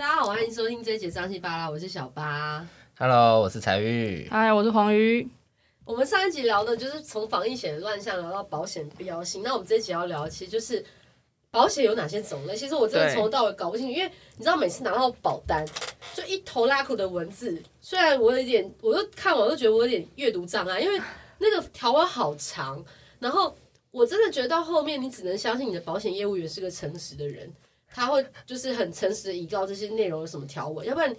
大家好，欢迎收听这一节张西巴拉，我是小八。Hello，我是彩玉。嗨，我是黄鱼。我们上一集聊的就是从防疫险的乱象聊到保险必要性，那我们这一集要聊的其实就是保险有哪些种类。其实我真的从头到尾搞不清楚，因为你知道每次拿到保单就一头拉苦的文字，虽然我有点，我都看完都觉得我有点阅读障碍，因为那个条文好长，然后我真的觉得到后面你只能相信你的保险业务员是个诚实的人。他会就是很诚实的以告这些内容有什么条文，要不然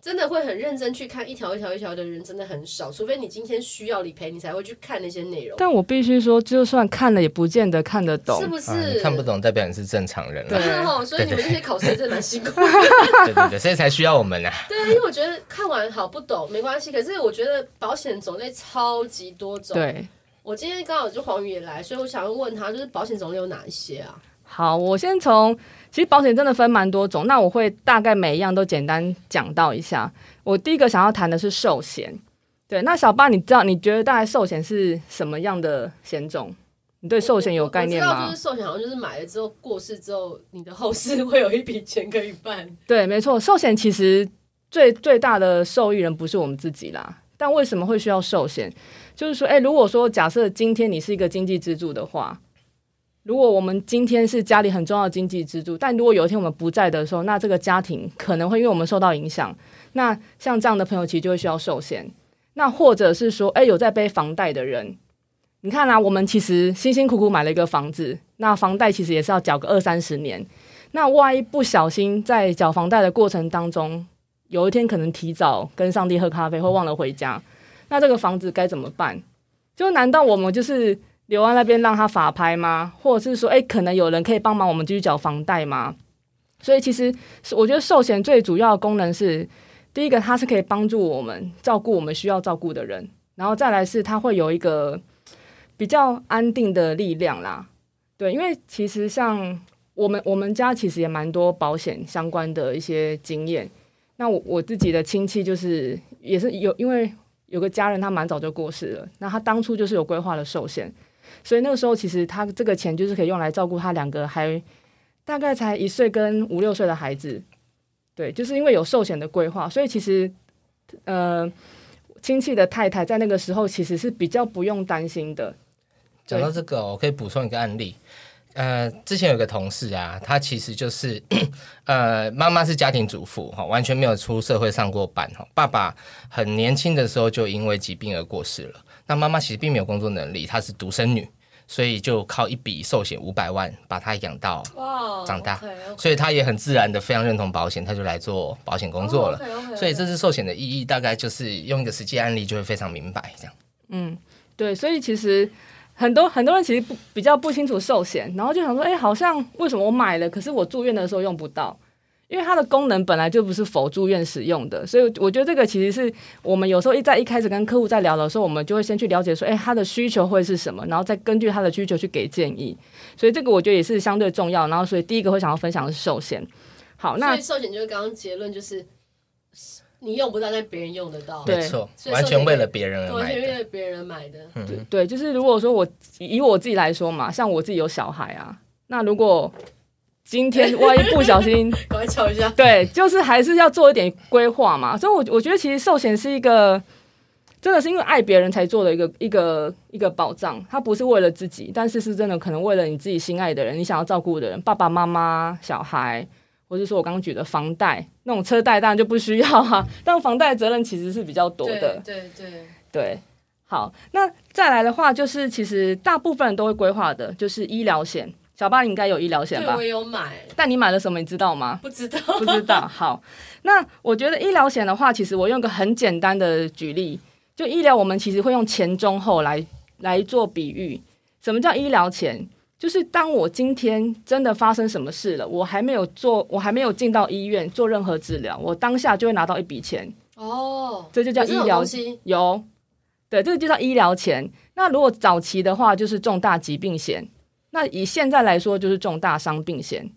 真的会很认真去看一条一条一条的人真的很少，除非你今天需要理赔，你才会去看那些内容。但我必须说，就算看了，也不见得看得懂，是不是？啊、看不懂代表你是正常人了，对哦。所以你们这些考生真的蛮辛苦的，对对对，所以才需要我们啊。对啊，因为我觉得看完好不懂没关系，可是我觉得保险种类超级多种。对，我今天刚好就黄宇也来，所以我想要问他，就是保险种类有哪一些啊？好，我先从。其实保险真的分蛮多种，那我会大概每一样都简单讲到一下。我第一个想要谈的是寿险，对，那小八，你知道你觉得大概寿险是什么样的险种？你对寿险有概念吗？我知道，就是寿险好像就是买了之后过世之后，你的后事会有一笔钱可以办。对，没错，寿险其实最最大的受益人不是我们自己啦，但为什么会需要寿险？就是说，诶，如果说假设今天你是一个经济支柱的话。如果我们今天是家里很重要的经济支柱，但如果有一天我们不在的时候，那这个家庭可能会因为我们受到影响。那像这样的朋友，其实就会需要寿险。那或者是说，诶，有在背房贷的人，你看啊，我们其实辛辛苦苦买了一个房子，那房贷其实也是要缴个二三十年。那万一不小心在缴房贷的过程当中，有一天可能提早跟上帝喝咖啡，或忘了回家，那这个房子该怎么办？就难道我们就是？留在那边让他法拍吗？或者是说，诶，可能有人可以帮忙我们继续缴房贷吗？所以其实我觉得寿险最主要的功能是，第一个它是可以帮助我们照顾我们需要照顾的人，然后再来是它会有一个比较安定的力量啦。对，因为其实像我们我们家其实也蛮多保险相关的一些经验。那我我自己的亲戚就是也是有，因为有个家人他蛮早就过世了，那他当初就是有规划了寿险。所以那个时候，其实他这个钱就是可以用来照顾他两个还大概才一岁跟五六岁的孩子。对，就是因为有寿险的规划，所以其实呃亲戚的太太在那个时候其实是比较不用担心的。讲到这个，我可以补充一个案例。呃，之前有个同事啊，他其实就是呃妈妈是家庭主妇哈，完全没有出社会上过班哈。爸爸很年轻的时候就因为疾病而过世了。那妈妈其实并没有工作能力，她是独生女，所以就靠一笔寿险五百万把她养到长大，所以她也很自然的非常认同保险，她就来做保险工作了。所以这次寿险的意义大概就是用一个实际案例就会非常明白这样。嗯，对，所以其实很多很多人其实不比较不清楚寿险，然后就想说，哎，好像为什么我买了，可是我住院的时候用不到。因为它的功能本来就不是否住院使用的，所以我觉得这个其实是我们有时候一在一开始跟客户在聊的时候，我们就会先去了解说，哎，他的需求会是什么，然后再根据他的需求去给建议。所以这个我觉得也是相对重要。然后，所以第一个会想要分享的是寿险。好，那寿险就是刚刚结论就是你用不到，但别人用得到，没错，完全为了别人而买的，完全为了别人买的。嗯，对，就是如果说我以我自己来说嘛，像我自己有小孩啊，那如果今天万一不小心，赶快敲一下。对，就是还是要做一点规划嘛。所以，我我觉得其实寿险是一个，真的是因为爱别人才做的一个一个一个保障。它不是为了自己，但是是真的可能为了你自己心爱的人，你想要照顾的人，爸爸妈妈、小孩，或者说我刚刚举的房贷，那种车贷当然就不需要哈、啊。但房贷责任其实是比较多的。对对对对。好，那再来的话，就是其实大部分人都会规划的，就是医疗险。小八应该有医疗险吧？对，我有买。但你买了什么？你知道吗？不知道，不知道。好，那我觉得医疗险的话，其实我用个很简单的举例，就医疗，我们其实会用前中后来来做比喻。什么叫医疗险？就是当我今天真的发生什么事了，我还没有做，我还没有进到医院做任何治疗，我当下就会拿到一笔钱。哦，这就叫医疗。有，对，这个就叫医疗钱。那如果早期的话，就是重大疾病险。那以现在来说，就是重大伤病险。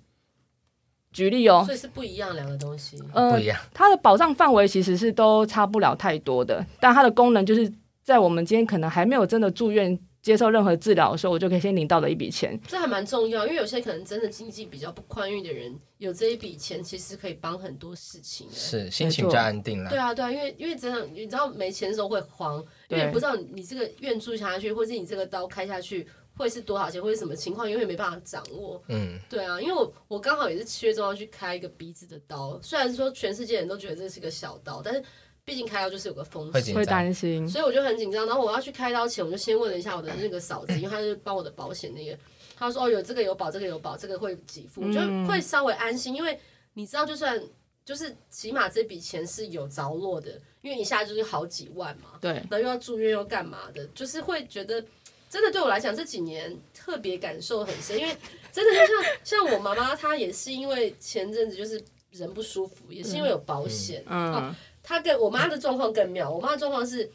举例哦，所以是不一样两个东西。呃，不一样。它的保障范围其实是都差不了太多的，但它的功能就是在我们今天可能还没有真的住院接受任何治疗的时候，我就可以先领到的一笔钱。这还蛮重要，因为有些可能真的经济比较不宽裕的人，有这一笔钱其实可以帮很多事情。是心情就安定了。对啊，对啊，因为因为真的，你知道没钱的时候会慌，因为不知道你这个院住下去，或是你这个刀开下去会是多少钱，或者什么情况，永远没办法掌握。嗯，对啊，因为我我刚好也是七月中要去开一个鼻子的刀，虽然说全世界人都觉得这是个小刀，但是。毕竟开刀就是有个风险，会担心，所以我就很紧张。然后我要去开刀前，我就先问了一下我的那个嫂子，因为她是帮我的保险那个，她说哦有这个有保，这个有保，这个会给付，我就会稍微安心，因为你知道，就算就是起码这笔钱是有着落的，因为一下就是好几万嘛，对，然后又要住院又干嘛的，就是会觉得真的对我来讲这几年特别感受很深，因为真的就像 像我妈妈，她也是因为前阵子就是人不舒服，也是因为有保险，嗯。嗯他跟我妈的状况更妙，我妈的状况是，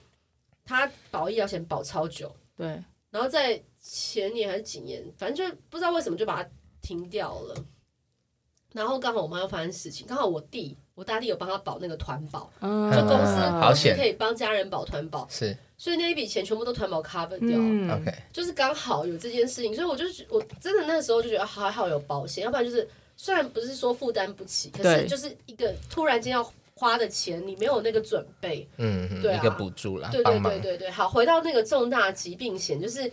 她保医疗险保超久，对，然后在前年还是几年，反正就不知道为什么就把它停掉了。然后刚好我妈又发生事情，刚好我弟，我大弟有帮他保那个团保，嗯，就公司保险可以帮家人保团保，是，所以那一笔钱全部都团保 cover 掉，嗯，OK，就是刚好有这件事情，所以我就我真的那个时候就觉得还好有保险，要不然就是虽然不是说负担不起，可是就是一个突然间要。花的钱你没有那个准备，嗯，对、啊，一个补助啦，对对对对对。好，回到那个重大疾病险，就是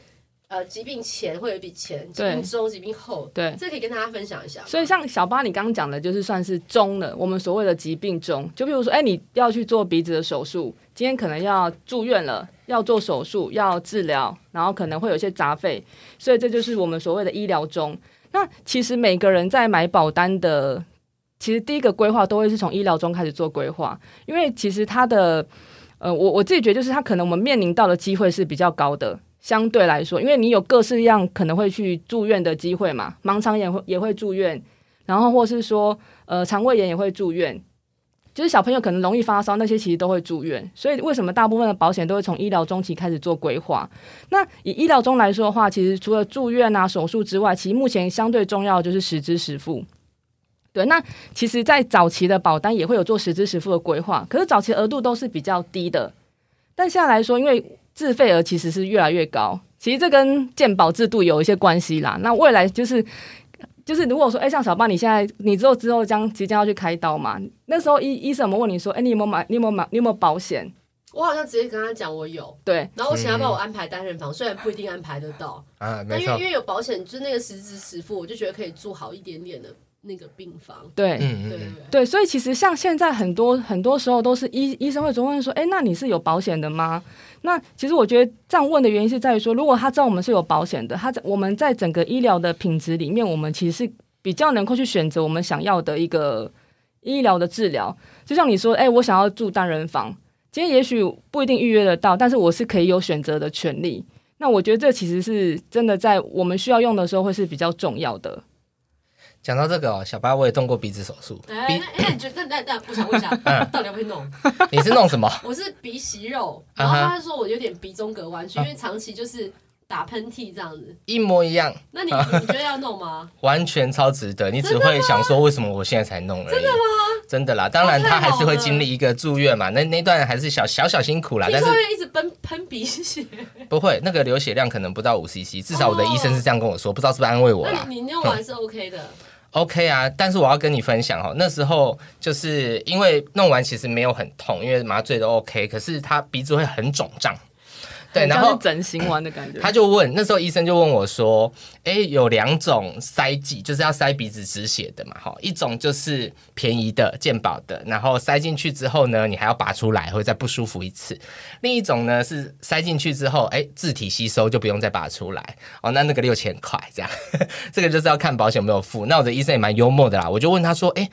呃，疾病前会有一笔钱，疾病中、疾病后，对，这可以跟大家分享一下。所以像小八你刚刚讲的，就是算是中了，我们所谓的疾病中，就比如说，哎，你要去做鼻子的手术，今天可能要住院了，要做手术，要治疗，然后可能会有一些杂费，所以这就是我们所谓的医疗中。那其实每个人在买保单的。其实第一个规划都会是从医疗中开始做规划，因为其实它的，呃，我我自己觉得就是它可能我们面临到的机会是比较高的，相对来说，因为你有各式各样可能会去住院的机会嘛，盲肠炎会也会住院，然后或是说呃肠胃炎也会住院，就是小朋友可能容易发烧那些其实都会住院，所以为什么大部分的保险都会从医疗中期开始做规划？那以医疗中来说的话，其实除了住院啊手术之外，其实目前相对重要就是实支实付。对，那其实，在早期的保单也会有做实支实付的规划，可是早期额度都是比较低的。但现在来说，因为自费额其实是越来越高，其实这跟健保制度有一些关系啦。那未来就是，就是如果说，哎，像小爸，你现在你之后之后将即将要去开刀嘛，那时候医医生有没有问你说，哎，你有没有买？你有没有买？你有没有保险？我好像直接跟他讲我有，对，然后我请他帮我安排单人房，嗯、虽然不一定安排得到啊，但因为因为有保险，就是那个实支实付，我就觉得可以住好一点点的。那个病房，对，嗯对对，所以其实像现在很多很多时候都是医医生会主动问说，哎，那你是有保险的吗？那其实我觉得这样问的原因是在于说，如果他知道我们是有保险的，他在我们在整个医疗的品质里面，我们其实是比较能够去选择我们想要的一个医疗的治疗。就像你说，哎，我想要住单人房，今天也许不一定预约得到，但是我是可以有选择的权利。那我觉得这其实是真的在我们需要用的时候会是比较重要的。讲到这个哦，小八我也动过鼻子手术。哎，那你觉得？那那我想问一下，到底要不要弄？你是弄什么？我是鼻息肉，然后他说我有点鼻中隔弯曲，因为长期就是打喷嚏这样子。一模一样。那你你觉得要弄吗？完全超值得，你只会想说为什么我现在才弄而已。真的吗？真的啦，当然他还是会经历一个住院嘛，那那段还是小小小辛苦啦。但是一直喷喷鼻血。不会，那个流血量可能不到五 CC，至少我的医生是这样跟我说，不知道是不是安慰我啦。你弄完是 OK 的。OK 啊，但是我要跟你分享哦，那时候就是因为弄完其实没有很痛，因为麻醉都 OK，可是他鼻子会很肿胀。对，然后整形完的感觉。他就问，那时候医生就问我说：“哎，有两种塞剂，就是要塞鼻子止血的嘛，哈，一种就是便宜的健保的，然后塞进去之后呢，你还要拔出来，会再不舒服一次；另一种呢是塞进去之后，哎，自体吸收就不用再拔出来。哦，那那个六千块这样，这个就是要看保险有没有付。那我的医生也蛮幽默的啦，我就问他说：哎。”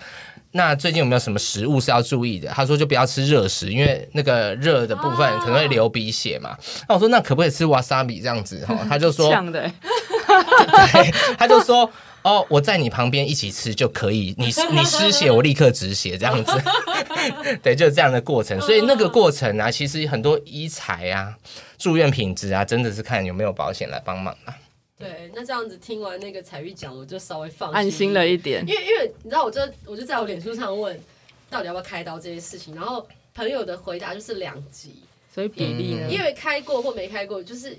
那最近有没有什么食物是要注意的？他说就不要吃热食，因为那个热的部分可能会流鼻血嘛。那我说那可不可以吃瓦萨比这样子？哈，他就说，对，他就说哦，我在你旁边一起吃就可以。你你失血，我立刻止血这样子。对，就是这样的过程。所以那个过程啊，其实很多医材啊、住院品质啊，真的是看有没有保险来帮忙啊。对，那这样子听完那个彩玉讲，我就稍微放心安心了一点。因为因为你知道，我就我就在我脸书上问，到底要不要开刀这些事情，然后朋友的回答就是两极，所以比例呢？因为开过或没开过，就是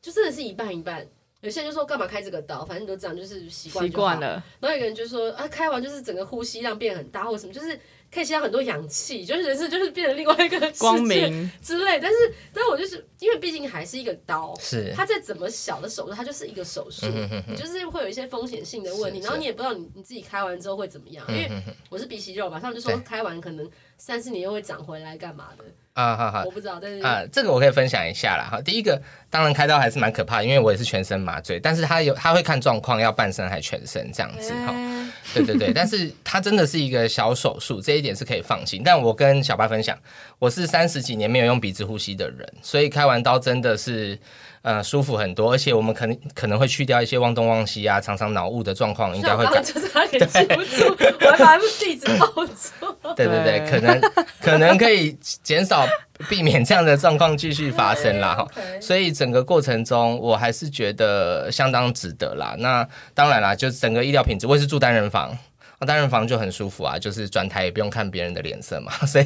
就真的是一半一半。有些人就说干嘛开这个刀，反正都这样，就是习惯习惯了。然后有个人就说啊，开完就是整个呼吸量变很大，或什么，就是。可以吸到很多氧气，就是人生就是变成另外一个光明之类。但是，但是我就是因为毕竟还是一个刀，是它再怎么小的手术，它就是一个手术，你就是会有一些风险性的问题。然后你也不知道你你自己开完之后会怎么样，因为我是鼻息肉嘛，他们就说开完可能三四年又会长回来干嘛的。啊，好好，我不知道，但是啊，这个我可以分享一下啦。哈，第一个，当然开刀还是蛮可怕，因为我也是全身麻醉，但是他有他会看状况，要半身还全身这样子哈。欸、对对对，但是它真的是一个小手术，这一点是可以放心。但我跟小白分享，我是三十几年没有用鼻子呼吸的人，所以开完刀真的是。呃，舒服很多，而且我们可能可能会去掉一些忘东忘西啊，常常脑雾的状况，应该会改。就是他给记不住，对我还把地址报错。对对对，可能可能可以减少避免这样的状况继续发生啦 哈。所以整个过程中，我还是觉得相当值得啦。那当然啦，就整个医疗品质，我也是住单人房。单人房就很舒服啊，就是转台也不用看别人的脸色嘛，所以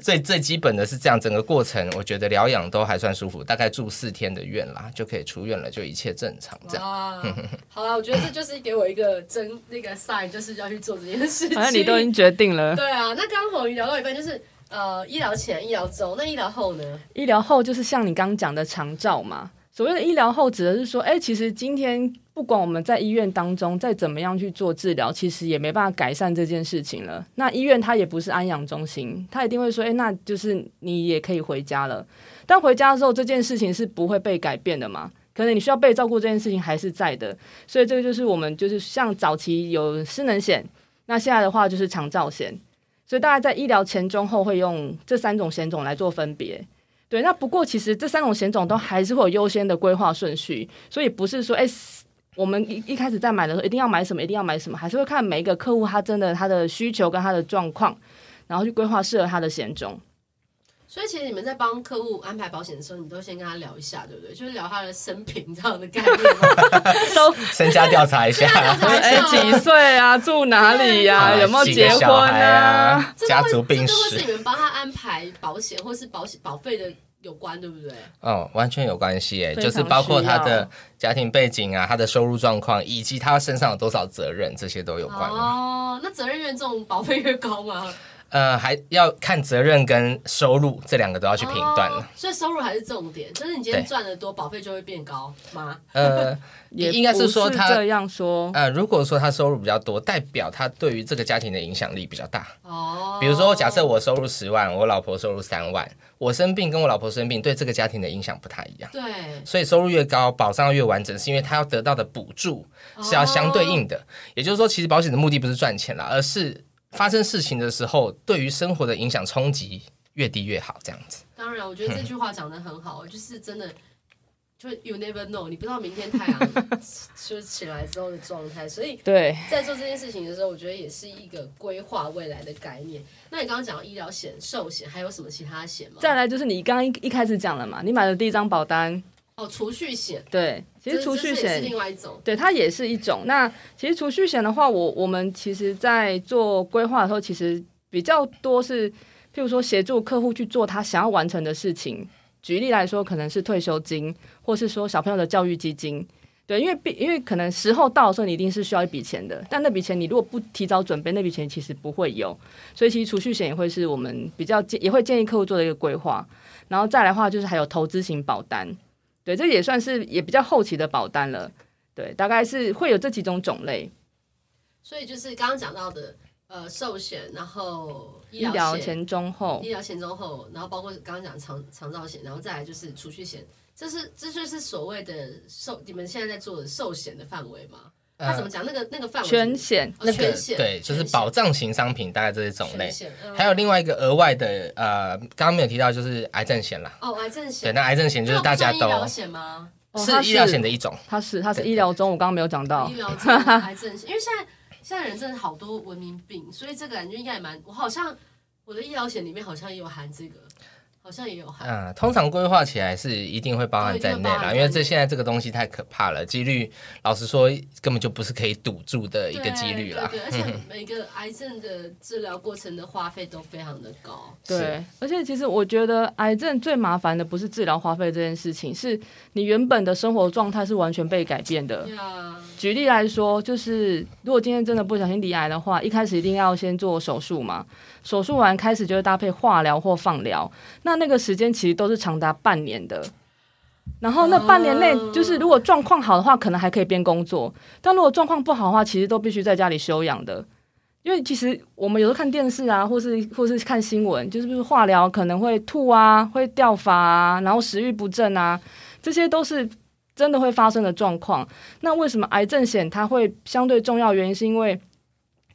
最最基本的是这样，整个过程我觉得疗养都还算舒服，大概住四天的院啦，就可以出院了，就一切正常这样。哇，好了，我觉得这就是给我一个真那个 sign，就是要去做这件事情。反正你都已经决定了。对啊，那刚刚我们聊到一半，就是呃医疗前、医疗中，那医疗后呢？医疗后就是像你刚刚讲的长照嘛。所谓的医疗后指的是说，哎，其实今天不管我们在医院当中再怎么样去做治疗，其实也没办法改善这件事情了。那医院它也不是安养中心，它一定会说，哎，那就是你也可以回家了。但回家的时候，这件事情是不会被改变的嘛？可能你需要被照顾这件事情还是在的。所以这个就是我们就是像早期有失能险，那现在的话就是长照险。所以大家在医疗前、中、后会用这三种险种来做分别。对，那不过其实这三种险种都还是会有优先的规划顺序，所以不是说，哎，我们一一开始在买的时候一定要买什么，一定要买什么，还是会看每一个客户他真的他的需求跟他的状况，然后去规划适合他的险种。所以其实你们在帮客户安排保险的时候，你都先跟他聊一下，对不对？就是聊他的生平这样的概念 都 身家调查一下，哎，几岁啊？住哪里呀？啊？有没有结婚啊？家族病史，这都是你们帮他安排保险或是保险保费的有关，对不对？哦，完全有关系，哎，就是包括他的家庭背景啊，他的收入状况，以及他身上有多少责任，这些都有关。哦，那责任越重，保费越高吗？呃，还要看责任跟收入这两个都要去评断了，哦，所以收入还是重点。就是你今天赚的多，保费就会变高吗？呃，也应该是说他这样说。呃，如果说他收入比较多，代表他对于这个家庭的影响力比较大。哦，比如说假设我收入十万，我老婆收入三万，我生病跟我老婆生病，对这个家庭的影响不太一样。对，所以收入越高，保障越完整，是因为他要得到的补助是要相对应的。哦，也就是说，其实保险的目的不是赚钱啦，而是。发生事情的时候，对于生活的影响冲击越低越好，这样子。当然，我觉得这句话讲的很好，嗯、就是真的，就 you never know，你不知道明天太阳 就起来之后的状态，所以对，在做这件事情的时候，我觉得也是一个规划未来的概念。那你刚刚讲医疗险、寿险，还有什么其他险吗？再来就是你刚刚一一开始讲了嘛，你买的第一张保单。哦，储蓄险对，其实储蓄险是另外一种，对，它也是一种。那其实储蓄险的话，我我们其实在做规划的时候，其实比较多是，譬如说协助客户去做他想要完成的事情。举例来说，可能是退休金，或是说小朋友的教育基金。对，因为因为可能时候到的时候，你一定是需要一笔钱的，但那笔钱你如果不提早准备，那笔钱其实不会有。所以其实储蓄险也会是我们比较建也会建议客户做的一个规划。然后再来的话，就是还有投资型保单。对，这也算是也比较后期的保单了。对，大概是会有这几种种类。所以就是刚刚讲到的，呃，寿险，然后医疗前中后，医疗前中后，然后包括刚刚讲长长照险，然后再来就是储蓄险，这是这就是所谓的寿，你们现在在做的寿险的范围吗？他怎么讲？那个那个范围全险，那个对，就是保障型商品，大概这些种类。还有另外一个额外的，呃，刚刚没有提到，就是癌症险啦。哦，癌症险。对，那癌症险就是大家都。是医疗险吗？是医疗险的一种。它是它是医疗中，我刚刚没有讲到。医疗中 癌症险，因为现在现在人真的好多文明病，所以这个感觉应该也蛮。我好像我的医疗险里面好像也有含这个。好像也有含。嗯，通常规划起来是一定会包含在内啦，因为这现在这个东西太可怕了，几率老实说根本就不是可以赌注的一个几率啦。对，对，对，而且每个癌症的治疗过程的花费都非常的高。对，而且其实我觉得癌症最麻烦的不是治疗花费这件事情，是你原本的生活状态是完全被改变的。Yeah. 举例来说，就是如果今天真的不小心罹癌的话，一开始一定要先做手术嘛。手术完开始就会搭配化疗或放疗，那那个时间其实都是长达半年的。然后那半年内，就是如果状况好的话，可能还可以边工作；但如果状况不好的话，其实都必须在家里休养的。因为其实我们有时候看电视啊，或是或是看新闻，就是不是化疗可能会吐啊，会掉发啊，然后食欲不振啊，这些都是真的会发生的状况。那为什么癌症险它会相对重要？原因是因为。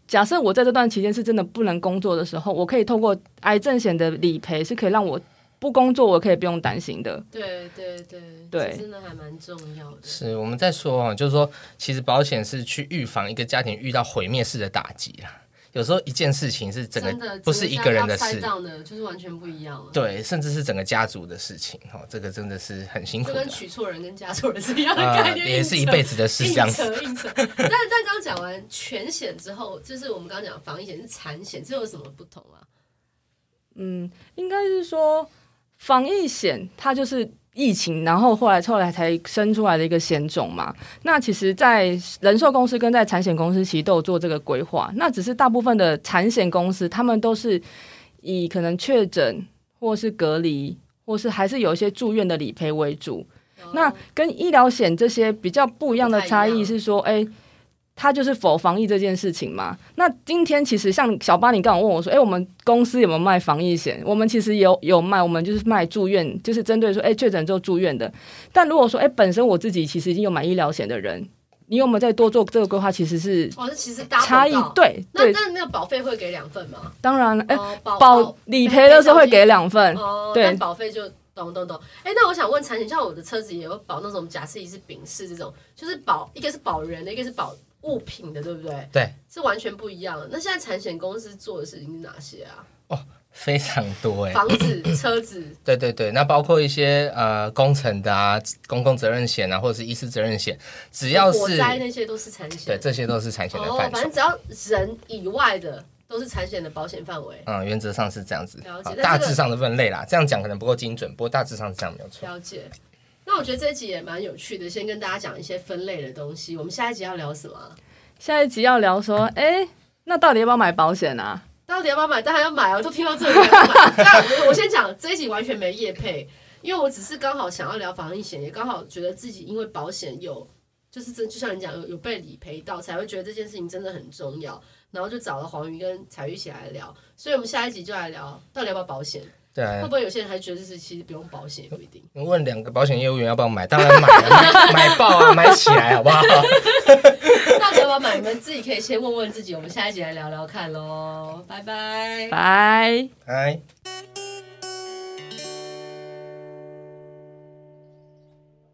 假设我在这段期间是真的不能工作的时候，我可以透过癌症险的理赔，是可以让我不工作，我可以不用担心的。对对对对，真的还蛮重要的。是我们在说啊，就是说，其实保险是去预防一个家庭遇到毁灭式的打击啦。有时候一件事情是整个不是一个人的事，的就是完全不一样了。对，甚至是整个家族的事情，哈，这个真的是很辛苦的。就跟娶错人跟嫁错人是一样的概念，呃、也是一辈子的事，这样子。硬扯硬扯。但但刚讲完全险之后，就是我们刚刚讲防疫险是产险，这有什么不同啊？嗯，应该是说防疫险它就是。疫情，然后后来后来才生出来的一个险种嘛。那其实，在人寿公司跟在产险公司其实都有做这个规划。那只是大部分的产险公司，他们都是以可能确诊或是隔离，或是还是有一些住院的理赔为主。哦、那跟医疗险这些比较不一样的差异是说，哎。他就是否防疫这件事情嘛？那今天其实像小巴，你刚刚问我说，哎、欸，我们公司有没有卖防疫险？我们其实有有卖，我们就是卖住院，就是针对说，哎、欸，确诊之后住院的。但如果说，哎、欸，本身我自己其实已经有买医疗险的人，你有没有再多做这个规划？其实是哦，这其实差异对。那对那那个保费会给两份吗？当然了，哎、保保理赔的时候会给两份，哦、对，但保费就懂懂懂。哎、欸，那我想问产险，像我的车子也有保那种假设，一是丙式这种，就是保一个是保人的，一个是保。物品的对不对？对，是完全不一样的。那现在产险公司做的事情是哪些啊？哦，非常多哎，房子、车子，对对对，那包括一些呃工程的啊，公共责任险啊，或者是医师责任险，只要是火灾那些都是产险，对，这些都是产险的范畴。哦，反正只要人以外的都是产险的保险范围。嗯，原则上是这样子，了解。大致上的分类啦，这样讲可能不够精准，不过大致上是这样没有错。了解。那我觉得这一集也蛮有趣的，先跟大家讲一些分类的东西。我们下一集要聊什么？下一集要聊说，哎，那到底要不要买保险啊？到底要不要买？当然要买啊！我都听到这里要买。但我先讲这一集完全没业配，因为我只是刚好想要聊防疫险，也刚好觉得自己因为保险有，就是真就像你讲有有被理赔到，才会觉得这件事情真的很重要，然后就找了黄鱼跟彩玉一起来聊。所以我们下一集就来聊到底要不要保险。对，会不会有些人还觉得是其实不用保险也不一定？你问两个保险业务员要不要买，当然买了，买爆啊，买起来好不好？到底要不要买？你们自己可以先问问自己。我们下一集来聊聊看喽，拜拜，拜拜。